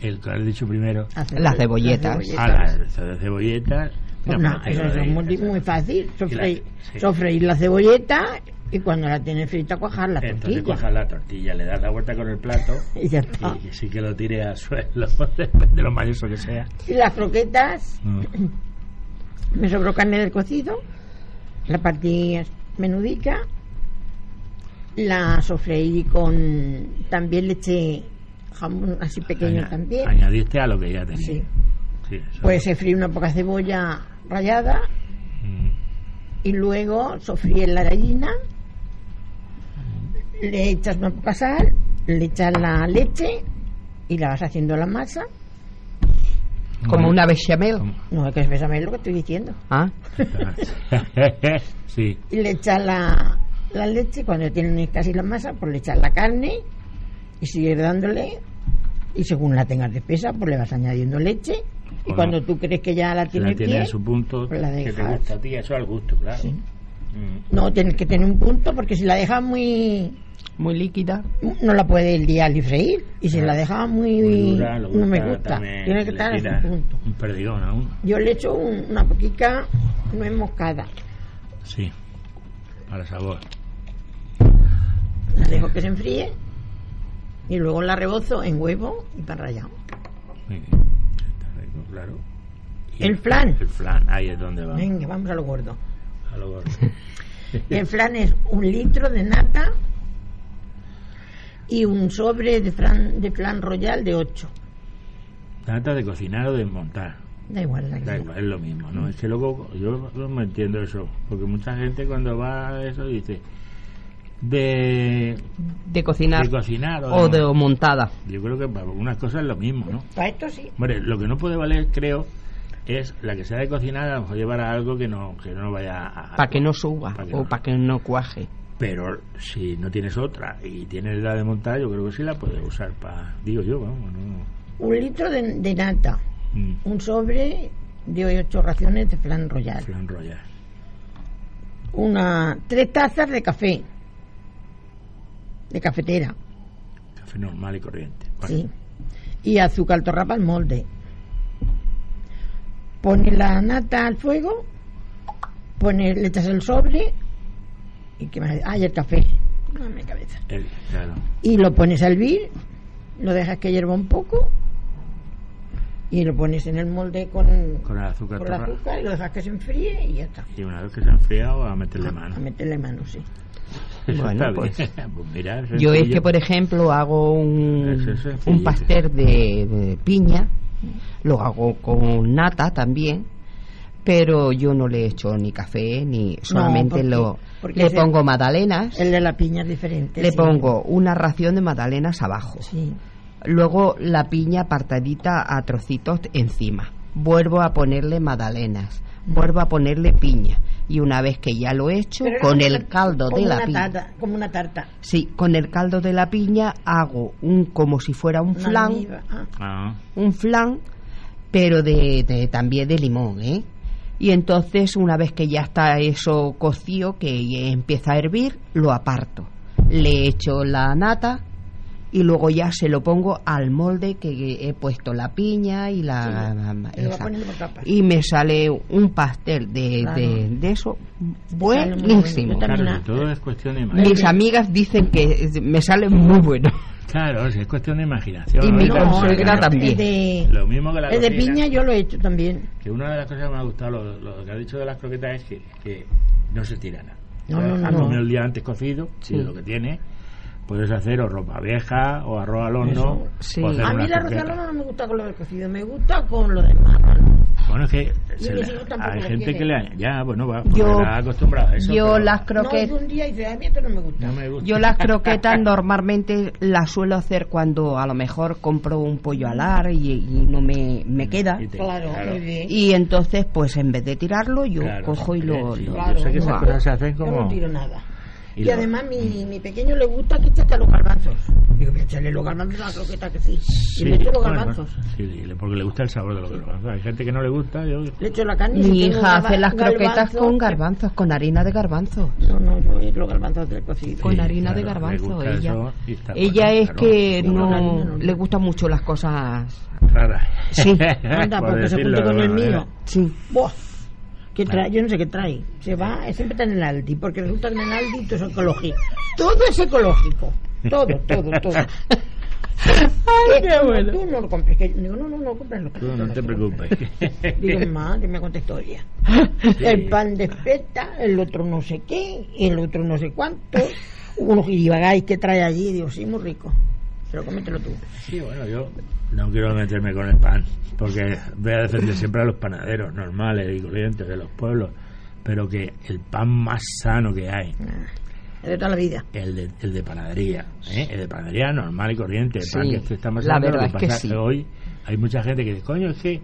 El que has dicho primero. Las Las cebolletas. Ah, la de cebolleta. Pues no, eso es muy, muy fácil. Sofreír, sí. sofreír la cebolleta y cuando la tienes frita, cuajar la Entonces tortilla. cojas la tortilla, le das la vuelta con el plato Y ya está. y sí que lo tire al suelo, depende de lo mayoso que sea. Y las croquetas, Mm. me sobró carne del cocido, la partí menudica, la sofreí con también le eché jamón así pequeño Aña- también. Añadiste a lo que ya tenía. Sí. Pues se fríe una poca cebolla rallada Mm. y luego sofríes la gallina, le echas una poca sal, le echas la leche y la vas haciendo la masa Como una bechamel. Como- No, es que es bechamel lo que estoy diciendo. Ah, sí, Y le echas la, la leche, cuando tienes casi la masa, pues le echas la carne y sigues dándole. Y según la tengas de espesa, pues le vas añadiendo leche. Y Bueno, cuando tú crees que ya la la tienes tiene bien, en su punto pues la que te gusta a ti, eso al gusto, claro. Sí. Mm. no tienes que tener un punto, porque si la dejas muy. muy líquida. No la puedes el día ni freír. Y si Claro. la dejas muy. Muy dura, le no me gusta. Tiene que estar en tira su punto. Un perdigón aún. Yo le echo un- una poquita nuez moscada. Sí, para sabor. La dejo que se enfríe. Y luego la rebozo en huevo y pan rallado. Muy bien. Claro. Y El flan. El flan, ahí es donde va. Venga, vamos a lo gordo. A lo gordo. El flan es un litro de nata y un sobre de flan, de flan royal de 8. Trata de cocinar o de montar. Da igual, Da sea. igual, es lo mismo, ¿no? Es que luego yo no me entiendo eso, porque mucha gente cuando va a eso dice de, De cocinar. de cocinar o de mon- montada. Yo creo que para algunas cosas es lo mismo, ¿no? Para esto sí. Hombre, lo que no puede valer, creo, es la que sea de cocinar, a lo mejor llevar a algo que no, que no vaya a... Para que no suba Pa' que o no. para que no cuaje. Pero si no tienes otra y tienes la de montar, yo creo que sí la puedes usar para... Digo yo, vamos, no... Un litro de, de nata, Mm, un sobre de 8 raciones de flan royal, flan royal. una tres tazas de café, de cafetera, Café normal y corriente. Sí, y azúcar torrapa al molde. Pones la nata al fuego, pones, le echas el sobre y que más, ah, y el café, no me cabeza. el- claro. y lo pones a hervir, lo dejas que hierva un poco y lo pones en el molde con, Con el azúcar con el torra- azúcar y lo dejas que se enfríe y ya está. Y una vez que se ha enfriado, a meterle mano. A meterle mano, sí. Bueno, pues. Pues mira, Yo es que, por ejemplo, hago un, un pastel de, de piña, lo hago con nata también, pero yo no le echo ni café ni solamente porque- lo porque le ese- pongo magdalenas, El de la piña es diferente. le sí. pongo una ración de magdalenas abajo, Sí. luego la piña apartadita a trocitos encima, vuelvo a ponerle magdalenas, vuelvo a ponerle piña y una vez que ya lo he hecho Pero con el caldo de la piña tarta, como una tarta. Sí, con el caldo de la piña hago un como si fuera un una flan. Ah, Ah, un flan, pero de, de- también de limón, ¿eh? Y entonces una vez que ya está eso cocido, que empieza a hervir, lo aparto. Le echo la nata y luego ya se lo pongo al molde que he puesto la piña y la y capas. y me sale un pastel de, Claro. de, de eso buenísimo. Claro, todo es cuestión de imaginación. Mis amigas dicen que me sale muy bueno. Claro, es cuestión de imaginación. Y mi ¿no? Consuegra también. De, Lo mismo que la el de cocina, piña yo lo he hecho también. Que una de las cosas que me ha gustado, lo, lo que ha dicho de las croquetas, es que, que no se tira nada. No, no, no, comido el día antes cocido, Sí. lo que tiene, puedes hacer o ropa vieja o arroz al horno. Sí. A mí la arroz al horno no me gusta con lo del cocido, me gusta con lo del marrón. Bueno, es que se le- hay gente que le... Ya, bueno, va, Yo- acostumbrada a eso. Yo pero las croquetas es un día y dice, a mí esto no me gusta. No me gusta. Yo las croquetas normalmente las suelo hacer cuando a lo mejor compro un pollo alar y, y no me, me queda. Y te- Claro, muy bien. Y entonces, pues en vez de tirarlo, yo Claro, cojo y lo... sí, lo- Claro, yo sé que esas no. cosas se hacen Yo como... no tiro nada. Y Y, lo- además mi, mi pequeño le gusta que eche hasta los garbanzos. Digo, voy a echarle los garbanzos a la croqueta que sí. Sí, y le echo los bueno, garbanzos. sí, porque le gusta el sabor de los garbanzos. Hay gente que no le gusta. Yo, Le echo la carne Mi hija hace las croquetas garbanzos, con garbanzos, con harina de garbanzos. No, no, yo los garbanzos del cocido. Con Sí, harina de claro, le garbanzo, ella. Ella bueno, es claro. que con no harina no. le gustan mucho las cosas. Rara. Sí. Anda, Por porque se de con el mío. Sí. Buah. ¿Qué trae? Yo no sé qué trae. Se va, siempre está en el Aldi, porque resulta que en el Aldi todo es ecológico. Todo es ecológico. Todo, todo, todo. Ay, qué Esto no, bueno. Tú no lo compres. Que, digo, no, no, no, compres Tú no te preocupes. Digo, mamá, que me contestó ella. El pan de espeta, el otro no sé qué, el otro no sé cuánto. Unos giribagáis que trae allí. Digo, sí, muy rico. Pero cómetelo tú. Sí, bueno, yo no quiero meterme con el pan, porque voy a defender siempre a los panaderos normales y corrientes de los pueblos, pero que el pan más sano que hay, Ah, Es de toda la vida. el de, el de panadería, ¿eh? el de panadería normal y corriente, el pan Sí, que estamos la hablando, verdad lo que es que sí. hoy hay mucha gente que dice, coño, es que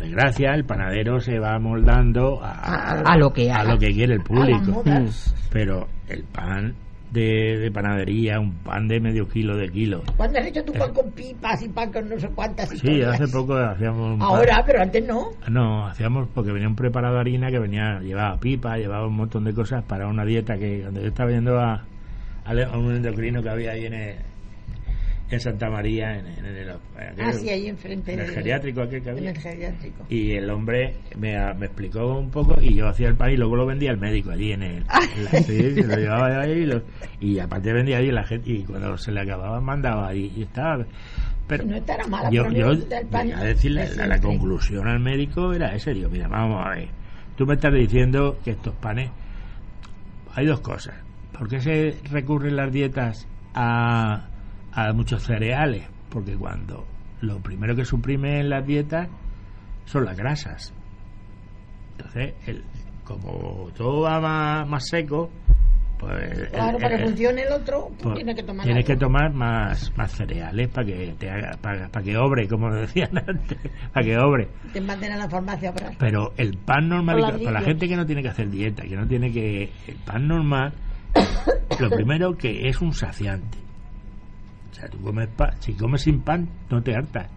desgracia, el panadero se va moldando a, A lo que a lo que quiere el A público. Pero el pan de, de panadería, un pan de medio kilo de kilo. ¿Cuándo has hecho tu pan con pipas y pan con no sé cuántas Sí, historias? hace poco hacíamos un pan- Ahora, pero antes no. No, hacíamos porque venía un preparado de harina que venía, llevaba pipa, llevaba un montón de cosas para una dieta que cuando yo estaba yendo a, un endocrino que había ahí en, el- en Santa María, en, en el, aquel- Ah, sí, ahí enfrente. en el geriátrico aquel que En había. el geriátrico. Y el hombre me, me explicó un poco y yo hacía el pan y luego lo vendía al médico allí en el... en la- sí, se lo llevaba ahí y, lo- y aparte vendía allí la gente y cuando se le acababa mandaba y, y estaba... Pero no estará mala, yo, yo el a decirle de la, la conclusión al médico era ese, digo, mira, vamos a ver, tú me estás diciendo que estos panes, hay dos cosas, ¿por qué se recurren las dietas a, a muchos cereales? Porque cuando lo primero que suprime en las dietas son las grasas. Entonces, el, como todo va más, más seco, pues... Claro, el- para que funcione el otro, pues, tienes que tomar tienes que tomar más, más cereales para que te haga, para, para que obre, como decían antes, para que obre. Te manden a la farmacia para... Pero el pan normal, para la gente que no tiene que hacer dieta, que no tiene que. El pan normal, lo primero que es un saciante. O sea, tú comes pan, si comes sin pan, no te hartas.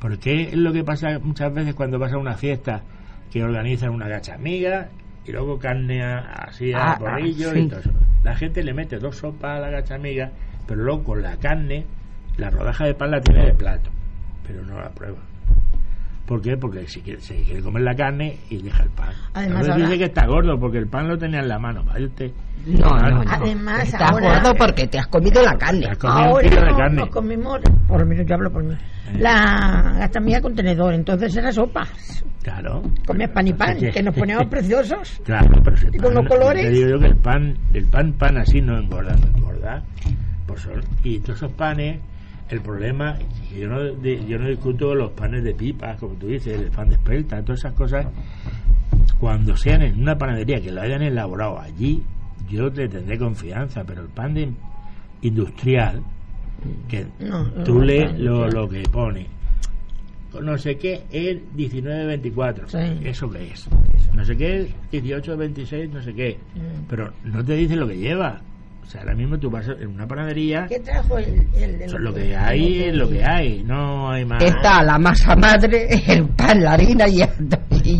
Porque es lo que pasa muchas veces cuando vas a una fiesta que organizan una gachamiga y luego carne así a Ah, porrillo ah, y todo eso. La gente le mete dos sopas a la gachamiga, pero luego con la carne, la rodaja de pan la tiene de plato, pero no la prueba. ¿Por qué? Porque si quiere, se quiere comer la carne y deja el pan. Además, ahora- dice que está gordo porque el pan lo tenía en la mano. Vaya usted. No, no, no. Además, Estás ahora- gordo porque te has comido la carne. Te has comido un Ahora de no, carne. nos comimos, por lo menos yo hablo por mí, Eh. la gastamilla con tenedor, entonces era sopa. Claro. Comías pan y pan, que nos poníamos preciosos. Claro, pero si el Y con pan- los colores. Te digo yo que el pan, el pan, pan así no engorda, no engorda. Pues son, y todos esos panes, el problema, yo no, yo no discuto los panes de pipas, como tú dices, el pan de espelta, todas esas cosas, cuando sean en una panadería que lo hayan elaborado allí, yo le tendré confianza, pero el pan de industrial, que No, no, tú lees lo, lo que pone, no sé qué es 1924, Sí. ¿eso qué es? No sé qué es 1826, no sé qué, Mm. pero no te dice lo que lleva. O sea, ahora mismo tú vas en una panadería, ¿Qué trajo el, el los lo que hay es lo que hay, no hay más. Está la masa madre, el pan, la harina y, y,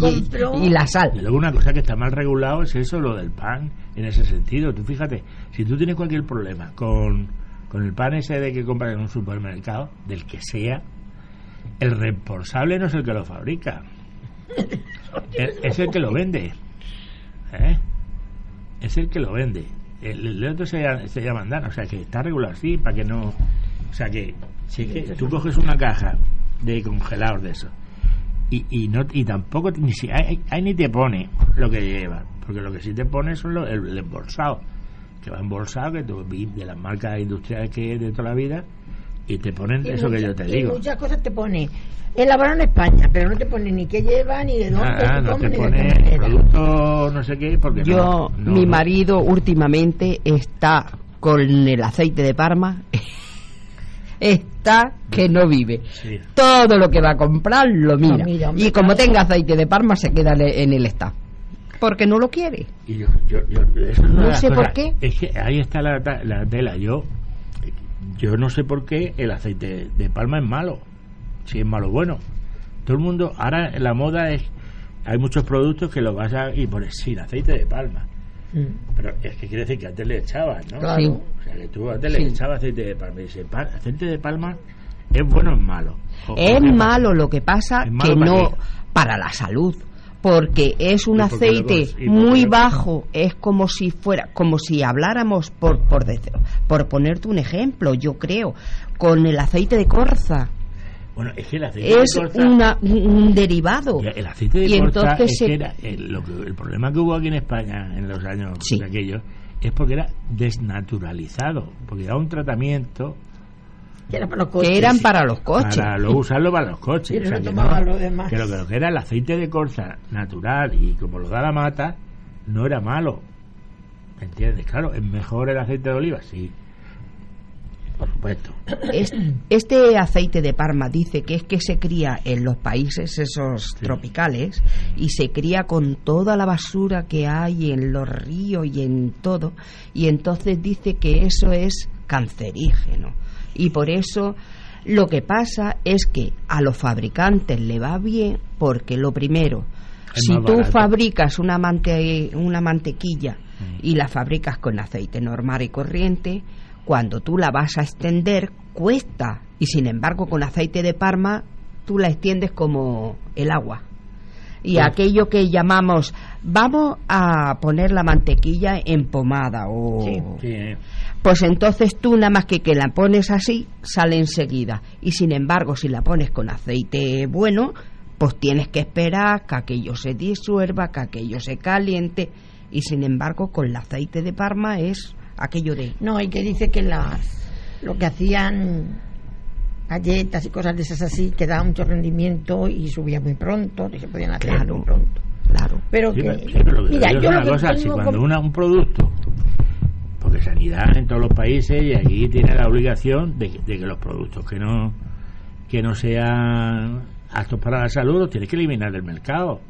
y la Y sal. luego una cosa que está mal regulado es eso, lo del pan, en ese sentido. Tú fíjate, si tú tienes cualquier problema con, con el pan ese de que compras en un supermercado, del que sea, el responsable no es el que lo fabrica, es, es el que lo vende. ¿Eh? Es el que lo vende. El, el otro se, llama- se llama andana, o sea que está regulado así para que no. O sea que si es que tú coges una caja de congelados de eso y, y no y tampoco ni si ahí ni te pone lo que lleva porque lo que sí te pone son los, el, el embolsado que va embolsado que tú de las marcas industriales que hay de toda la vida y te ponen Y eso que yo te y digo muchas cosas te pone elaborado en España, pero no te pone ni qué lleva, ni de dónde, Ah, ni no te pone producto no sé qué porque Yo, no- no- mi no- marido últimamente está con el aceite de Parma, está que no vive. sí. Todo lo que va a comprar lo mira. y como tenga aceite de Parma se queda le- en el está. Porque no lo quiere. Y yo, yo, yo- No sé por qué. Es que ahí está la tela. Yo, yo no sé por qué el aceite de palma es malo. Si es malo, bueno. Todo el mundo, ahora la moda es, hay muchos productos que lo vas a y pones sin aceite de palma. Mm. Pero es que quiere decir que antes le echabas, ¿no? Claro. O sea, que tú antes Sí. le echabas aceite de palma. Y dice, "Pa- aceite de palma es bueno o es malo. O- o Es qué pasa? malo, lo que pasa ¿Es malo que no para la salud. Porque es un ¿Y por qué lo aceite muy bajo, es como si fuera, como si habláramos por por por ponerte un ejemplo, yo creo, con el aceite de corza. Bueno, es que el aceite Es de colza- una, un derivado. El aceite de Y entonces es se- que era el, lo que- el problema que hubo aquí en España en los años Sí. aquellos es porque era desnaturalizado, porque era un tratamiento Que era para los coches. que eran para los coches. para luego usarlo para los coches. Que tomaba lo demás. que lo, que lo que era el aceite de colza natural y como lo da la mata, no era malo. ¿Entiendes? Claro, es mejor el aceite de oliva, sí. Por supuesto. Es- este aceite de Parma dice que es que se cría en los países esos tropicales y se cría con toda la basura que hay en los ríos y en todo y entonces dice que eso es cancerígeno y por eso lo que pasa es que a los fabricantes le va bien porque lo primero Es si tú barato. fabricas una, mante- una mantequilla y la fabricas con aceite normal y corriente, cuando tú la vas a extender cuesta y sin embargo con aceite de Parma tú la extiendes como el agua. Y Pues- aquello que llamamos, vamos a poner la mantequilla en pomada o... Sí. Sí, eh. Pues entonces tú nada más que que la pones así, sale enseguida. Y sin embargo, si la pones con aceite bueno, pues tienes que esperar que aquello se disuelva, que aquello se caliente. Y sin embargo, con el aceite de Parma es aquello de... No, y que dice que las lo que hacían galletas y cosas de esas así, que daba mucho rendimiento y subía muy pronto, que se podían hacer Claro. muy pronto. Claro. Pero Sí, que, sí, pero lo que mira, yo una lo que cosa, si cuando una, un producto, sanidad en todos los países y aquí tiene la obligación de, que- de que los productos que no que no sean aptos para la salud los tienes que eliminar del mercado.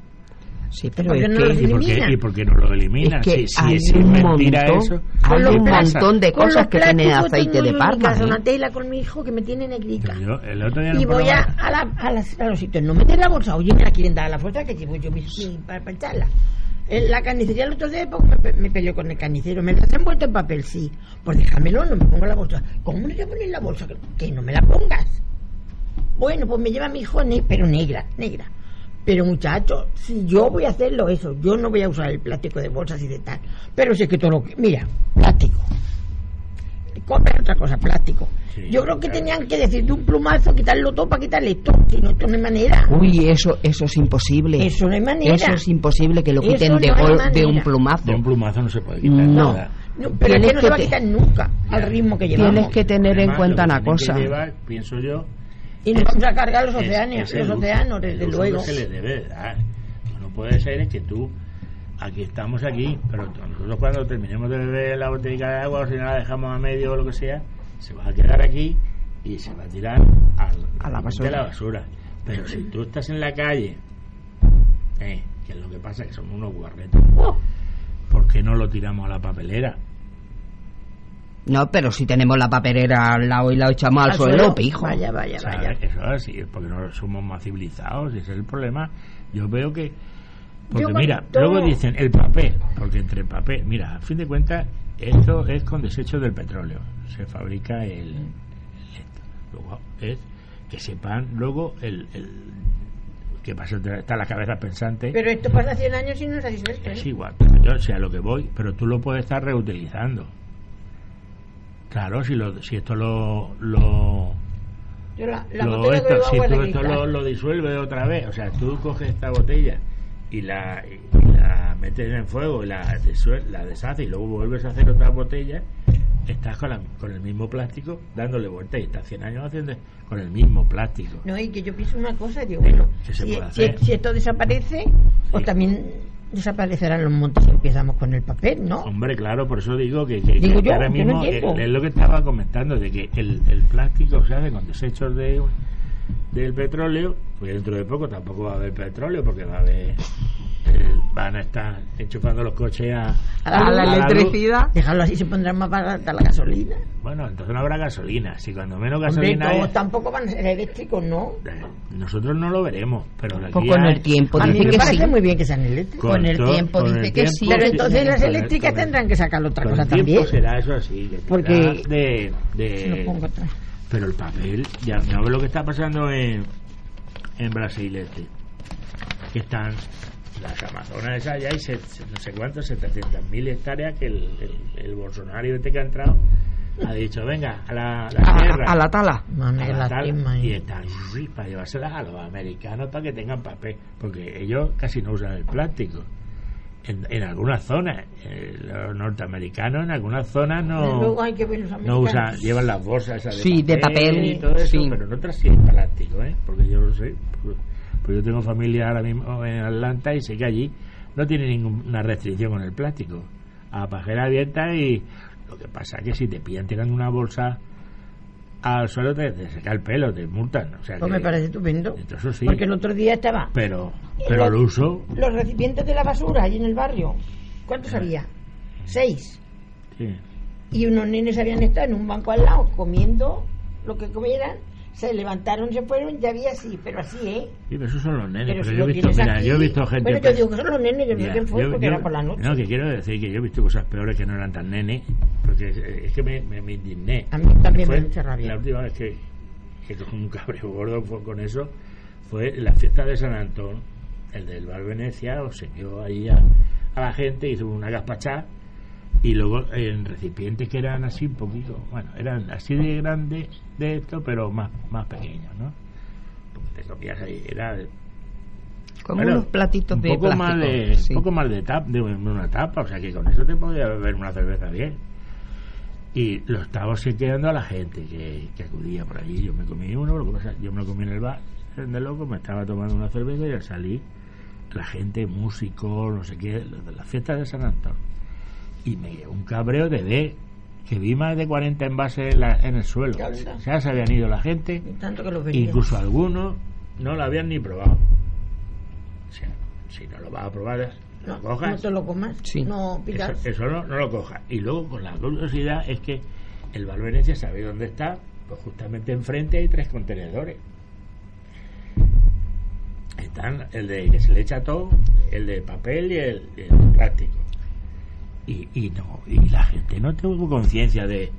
Sí, pero ¿Por qué es no que... ¿Y por, qué, elimina? ¿Y por qué no lo elimina? Es que si, si- hay si es un mentira montón- eso. hay un montón de cosas que tienen plásticos aceite de casa ¿eh? una tela con mi hijo que me tiene negrita. Yo el otro día en Y voy a, a, la- a las- a los sitios, no meter la bolsa, oye, mira, quieren dar la fuerza que llevo yo mi, mi- para, para echarla. En la carnicería el otro día me, me peleó con el carnicero, me las han envuelto en papel, sí. Pues déjamelo, no me pongo la bolsa. ¿Cómo le voy a poner la bolsa? Que, no me la pongas. Bueno, pues me lleva mi hijo, pero negra, negra. Pero muchachos, si yo voy a hacerlo eso, yo no voy a usar el plástico de bolsas y de tal. Pero si es que todo lo que... Mira, plástico. Compra otra cosa, plástico. Sí, yo creo que claro. tenían que decir de un plumazo, quitarlo todo para quitarle esto. Si no, esto no hay manera. Uy, eso, eso es imposible. Eso no hay manera. Eso es imposible que lo Eso quiten de, no gol- de un plumazo. de un plumazo no se puede quitar No. nada. No, pero es Tienes que no se va a quitar nunca al ritmo que llevamos. Tienes que tener en cuenta una que cosa. llevar, pienso yo, Y nos vamos a cargar los es- océanos, los uso, océanos, desde luego. que se les debe de dar. No puede ser es que tú, aquí estamos aquí, pero nosotros cuando terminemos de beber la botella de agua o si no la dejamos a medio o lo que sea, se va a quedar aquí y se va a tirar al- A la basura. de la basura. Pero si tú estás en la calle, eh, que es lo que pasa, que somos unos guarretos, Oh, ¿por qué no lo tiramos a la papelera? No, pero si tenemos la papelera al lado y la echamos al, al suelo, pijo. Vaya, vaya, O sea, vaya. Eso es así, es porque no somos más civilizados, ese es el problema. Yo veo que. Porque Yo mira, luego dicen el papel, porque entre papel, mira, a fin de cuentas, esto es con desechos del petróleo. Se fabrica el. el esto. Luego es que sepan luego el. el que pasa, está la cabeza pensante. Pero esto pasa 100 años y no así. ¿ves? Es igual, pero yo sé a lo que voy, pero tú lo puedes estar reutilizando. Claro, si, lo, si esto lo, lo, Yo la, la lo- esto- si tú esto lo, lo disuelves otra vez, o sea, tú coges esta botella y la, y la metes en fuego y la, la deshaces y luego vuelves a hacer otra botella, estás con, la- con el mismo plástico dándole vueltas y estás 100 años haciendo con el mismo plástico. No, y que yo pienso una cosa, digo, bueno, ¿Qué se si, puede si- hacer? si esto desaparece, pues también desaparecerán los montes si empezamos con el papel, ¿no? Hombre, claro, por eso digo que, que- Digo que yo, ahora no mismo es lo que estaba comentando, de que el, el plástico se hace con desechos de del petróleo, pues dentro de poco tampoco va a haber petróleo porque va a haber eh, van a estar enchufando los coches a, A la electricidad. Dejarlo así se pondrá más barata la gasolina. Bueno, entonces no habrá gasolina. Si cuando menos Hombre, gasolina todos hay, tampoco van a ser eléctricos, ¿no? eh, nosotros no lo veremos, pero aquí Pues con el tiempo A mí dice me que parece sí. muy bien que sean eléctricos. Con el todo- tiempo con dice el que sí. Pero entonces las eléctricas el- tendrán que sacar otra con cosa el tiempo también. será eso así, que Porque- tendrá de, de- Se lo pongo atrás. Pero el papel, ya no ves lo que está pasando en, en Brasil este. Que están las Amazonas esas ya hay se- se- no sé cuántos, 700.000 hectáreas que el, el, el Bolsonaro este que ha entrado ha dicho, venga, a la, la A, tierra. a la tala. A la y están para llevárselas a los americanos para que tengan papel, porque ellos casi no usan el plástico. En, en algunas zonas, eh, los norteamericanos en algulas zonas no, Luego hay que ver los no usan, llevan las bolsas esas de Sí, de papel, y todo eso, sí. pero en otras sí hay plástico, ¿eh? porque yo lo sé. Pues, pues yo tengo familia ahora mismo en Atlanta y sé que allí no tiene ninguna restricción con el plástico. A pajera abierta y lo que pasa es que si te pillan tirando una bolsa al suelo te, te seca el pelo, te multan. O sea Pues que- me parece estupendo. Entonces, eso sí. Porque el otro día estaba Pero, pero el uso. los recipientes de la basura allí en el barrio. ¿Cuántos había? Seis. Sí. Y unos nenes habían estado en un banco al lado comiendo lo que comieran. Se levantaron, se fueron, ya había así, pero así, ¿eh? Sí, pero esos son los nenes. Pero Pero, si yo he visto, mira, aquí- yo he visto gente. Bueno, yo digo que son los nenes, yo no sé Ya, quién fue, yo- porque yo- era por la noche. No, que quiero decir que yo he visto cosas peores que no eran tan nenes, porque es, que me, me, me indigné. A mí también me mucha rabia. La última vez que, que con un cabreo gordo fue con eso fue la fiesta de San Antón. El del Bar Venecia obsequió ahí a, a la gente, hizo una gaspachá y luego en recipientes que eran así un poquito, bueno, eran así de grandes de esto, pero más, más pequeños, ¿no? Porque te comías ahí, era Como bueno, unos platitos un de poco plástico. más de sí. poco más de tap de una tapa o sea que con eso te podía beber una cerveza bien y lo estaba obsequiando a la gente que, que acudía por allí yo me comí uno lo que pasa yo me lo comí en el bar de loco me estaba tomando una cerveza y al salir la gente músicos no sé qué los de la fiesta de San Antonio y me dio un cabreo de ver que vi más de 40 envases en, la- en el suelo Ya o anda. sea se habían ido la gente Y tanto que los venían. Incluso algunos no lo habían ni probado. O sea, si no lo vas a probar, no, lo cojas. no te lo comas. Sí. No eso, pidas. eso no, no lo cojas. Y luego, con la curiosidad, es que el Bar Venecia sabe dónde está. Pues justamente enfrente hay tres contenedores. Están el de que se le echa todo, el de papel y el, y el de plástico. Y, y no, y la gente no tuvo conciencia de.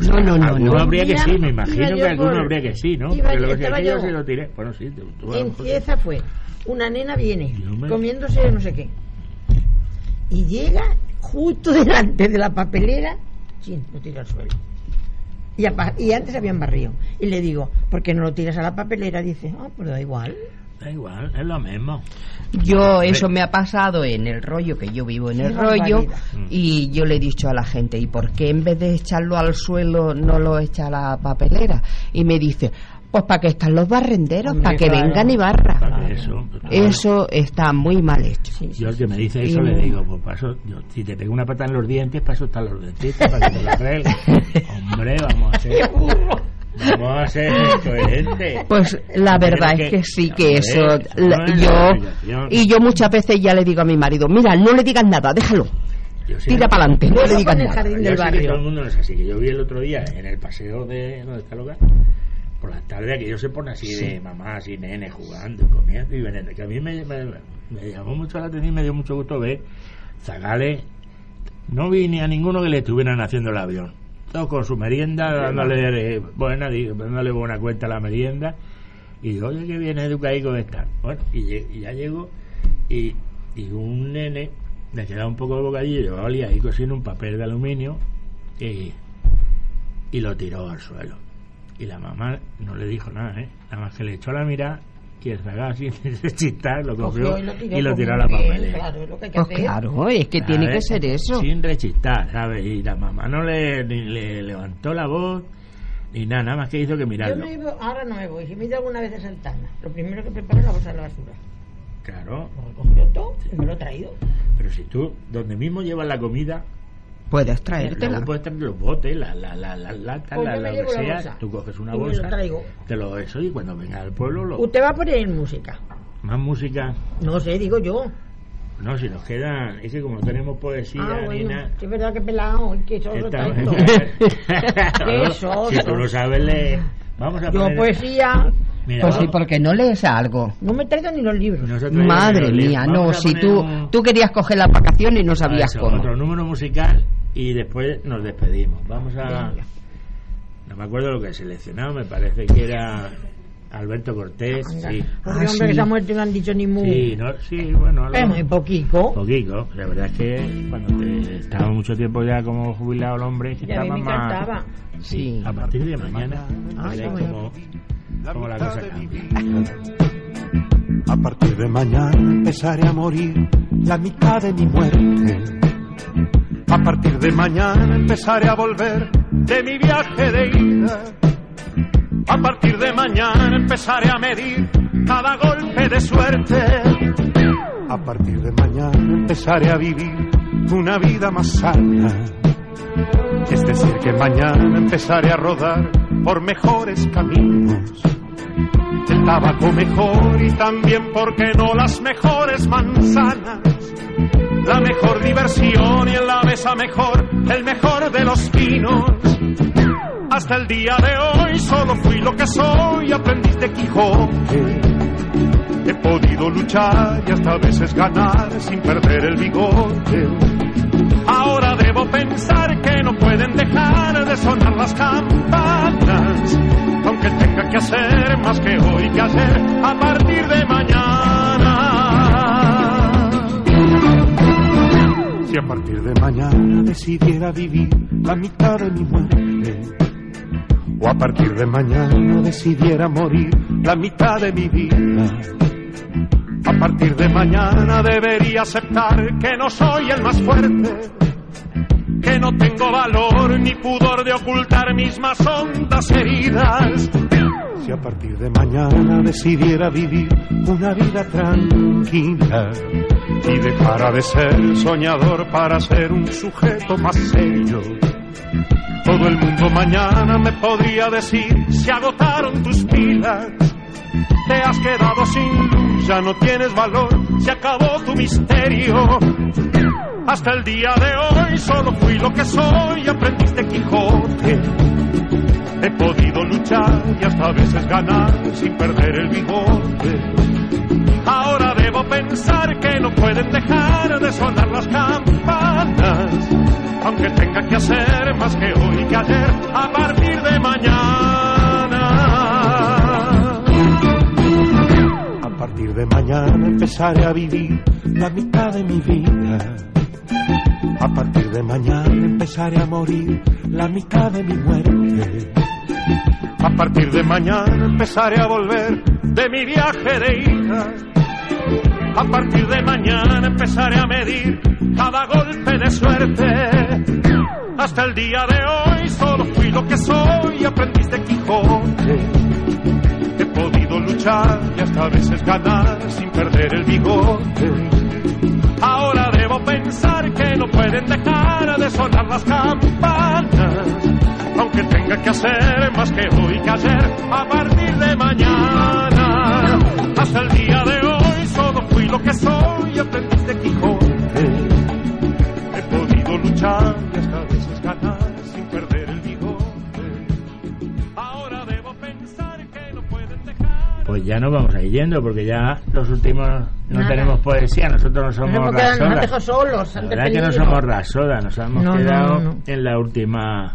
No, no, no, Alguno no. habría que sí, me imagino que alguno por- habría que sí, ¿no? iba- Porque lo que yo se lo tiré. Bueno, sí, tú- tú a En Cieza fue. Una nena viene me- comiéndose no sé qué. Y llega justo delante de la papelera. Sí, lo tira al suelo. Y, apa- y antes habían barrido. Y le digo, ¿por qué no lo tiras a la papelera? Dice, ah, pero da igual. Da igual, es lo mismo. Yo, eso me ha pasado en el rollo, que yo vivo en el rollo, barbaridad. y yo le he dicho a la gente, ¿y por qué en vez de echarlo al suelo no lo echa a la papelera? Y me dice, pues para que están los barrenderos, para que claro. vengan y barra. Para que eso. Eso está muy mal hecho. Sí, sí. Yo el que me dice eso Y- le digo, pues para eso, yo, si te pego una pata en los dientes, para eso están los dentistas, para que te la arreglen. Hombre, vamos a ser, vamos a ser coherentes. Pues la verdad que- es que sí, que ver, eso, eso no la- es la yo, y yo muchas veces ya le digo a mi marido, mira, no le digas nada, déjalo, sí- tira para adelante, no le digas nada. jardín Yo del sé que barrio. todo el mundo no es así. Que yo vi el otro día en el paseo de donde está el hogar, por la tarde, que ellos se ponen así de mamás y nenes jugando y comiendo y vendiendo. Que a mí me, me, me llamó mucho la atención y me dio mucho gusto ver zagales. No vi ni a ninguno que le estuvieran haciendo el avión. Todos con su merienda, dándole buena, digo, dándole buena cuenta a la merienda. Y digo, oye, qué bien educadico está. Bueno, y, ya llego y, y un nene le quedaba un poco de bocadillo, llevaba ahí cosiendo un papel de aluminio y, y lo tiró al suelo. Y la mamá no le dijo nada, ¿eh? Nada más que le echó la mirada y el zagao sin rechistar lo cogió, Cogió y lo tiró, a la papelera. Claro, es lo que hay que Pues hacer. claro, es que tiene que ser eso. Sin rechistar, ¿sabes? Y la mamá no le, ni le levantó la voz ni nada, nada más que hizo que Yo mirarlo. no iba- ahora no me voy. Si me he ido alguna vez a Santana, lo primero que preparo es la bolsa de la basura. Claro, Lo he cogido todo y me lo he traído. pero si tú, donde mismo llevas la comida, Puedes traértela. luego puedes tener los botes, las la, la, la, latas, Pues la, me lo que la sea, bolsa. tú coges una Y me lo bolsa, traigo. te lo eso y cuando venga al pueblo, lo, Usted va a poner música. más música. No sé, digo yo. No, si nos quedan, es que como no tenemos poesía ah, ni bueno. nada. es verdad que pelado, que soso está esto. Claro, soso. si tú no sabes leer, vamos a Yo poner- poesía, Mira, Pues sí, vamos- porque no lees algo. no me he traído ni los libros. no Madre los mía, libros. no, si tú, un- tú querías coger las vacaciones y no sabías eso, cómo. Otro número musical y después nos despedimos. Vamos a. Venga. No me acuerdo lo que he seleccionado, me parece que era Alberto Cortés. Anda. Sí, Ah, hombre sí. que se ha muerto y no han dicho ni mu. sí, no, sí bueno. Es algo- muy poquito. Poquito, la verdad es que cuando te estaba mucho tiempo ya como jubilado el hombre, que estaba más-. Sí. A partir de mañana, Ah, cómo la cosa cambia. A partir de mañana empezaré a morir la mitad de mi muerte. A partir de mañana empezaré a volver de mi viaje de ida. A partir de mañana empezaré a medir cada golpe de suerte. A partir de mañana empezaré a vivir una vida más sana. Es decir, que mañana empezaré a rodar por mejores caminos. El tabaco mejor y también, porque no, las mejores manzanas. La mejor diversión y en la mesa mejor, el mejor de los vinos. Hasta el día de hoy solo fui lo que soy, aprendiz de Quijote. He podido luchar y hasta a veces ganar sin perder el bigote. Ahora debo pensar que no pueden dejar de sonar las campanas, aunque tenga que hacer más que hoy que ayer a partir de mañana. Si a partir de mañana decidiera vivir la mitad de mi muerte, a partir de mañana decidiera morir la mitad de mi vida. A partir de mañana debería aceptar que no soy el más fuerte, que no tengo valor ni pudor de ocultar mis más hondas heridas. Si a partir de mañana decidiera vivir una vida tranquila y dejara de ser soñador para ser un sujeto más serio, todo el mundo mañana me podría decir, se agotaron tus pilas, te has quedado sin luz, ya no tienes valor, se acabó tu misterio. Hasta el día de hoy solo fui lo que soy, aprendiz de Quijote. He podido luchar y hasta a veces ganar sin perder el bigote. Ahora debo pensar que no pueden dejar de sonar las campanas, aunque tenga que hacer más que hoy que ayer a partir de mañana. A partir de mañana empezaré a vivir la mitad de mi vida. A partir de mañana empezaré a morir la mitad de mi muerte. A partir de mañana empezaré a volver de mi viaje de ida. A partir de mañana empezaré a medir cada golpe de suerte. Hasta el día de hoy solo fui lo que soy, aprendiz de Quijote. He podido luchar y hasta a veces ganar sin perder el bigote. Ahora debo pensar que no pueden dejar de sonar las campanas, aunque tenga que hacer más que hoy que ayer a partir de mañana. Hasta el que soy, aprendiz de Quijote. He podido luchar y hasta a veces ganar sin perder el bigote. Ahora debo pensar que no pueden dejar. Pues ya nos vamos a ir yendo porque ya los últimos no Nada. tenemos poesía, nosotros no somos nos han dejado solos. La verdad que no somos rasodas, nos hemos No, no, quedado no, no. en la última.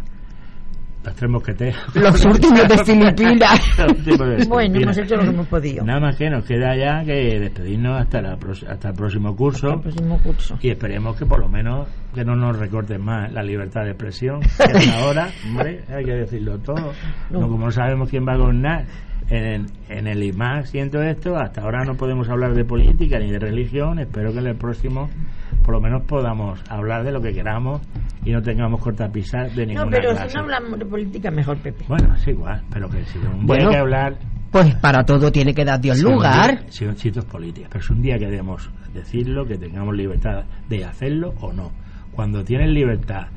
Los tres mosqueteros. Los últimos de Filipinas. Los últimos de Bueno, Filipinas. hemos hecho lo que hemos podido. Nada más que nos queda ya que despedirnos hasta, la hasta el próximo curso. El próximo curso. Y esperemos que por lo menos que no nos recorten más la libertad de expresión. Que hasta ahora, hombre, hay que decirlo todo. No, No. como no sabemos quién va a gobernar en, en el IMAX siento esto, hasta ahora no podemos hablar de política ni de religión. Espero que en el próximo por lo menos podamos hablar de lo que queramos y no tengamos cortapisas de ninguna No, pero clase. si no hablamos de política, mejor, Pepe. Bueno, es igual, pero que si un día Bueno. hay que hablar Pues para todo tiene que dar Dios lugar. día- si un sitio es política, pero si un día queremos decirlo, que tengamos libertad de hacerlo o no. Cuando tienes libertad,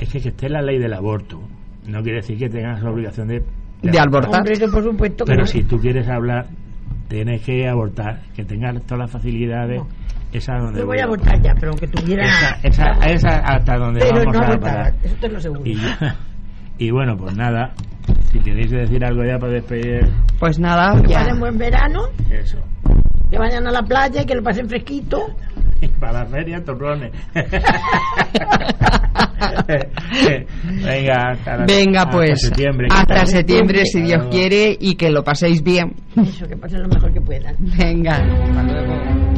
es que, que esté la ley del aborto. No quiere decir que tengas la obligación de, De abortar. Hombre, por supuesto Pero si tú quieres hablar, tienes que abortar, que tengas todas las facilidades. No. Esa es donde Yo voy a votar ya, pero aunque tuviera... Esa, esa, esa hasta donde pero vamos no a parar. eso te lo aseguro. Y, y bueno, pues nada. Si queréis decir algo ya para despedir, Pues nada, Que ya. pasen buen verano, eso. que vayan a la playa y que lo pasen fresquito. para la feria, torrones. Venga, hasta la- Venga, hasta pues septiembre. hasta septiembre, si Dios quiere, y que lo paséis bien. Eso, que pasen lo mejor que puedan. Venga, hasta luego.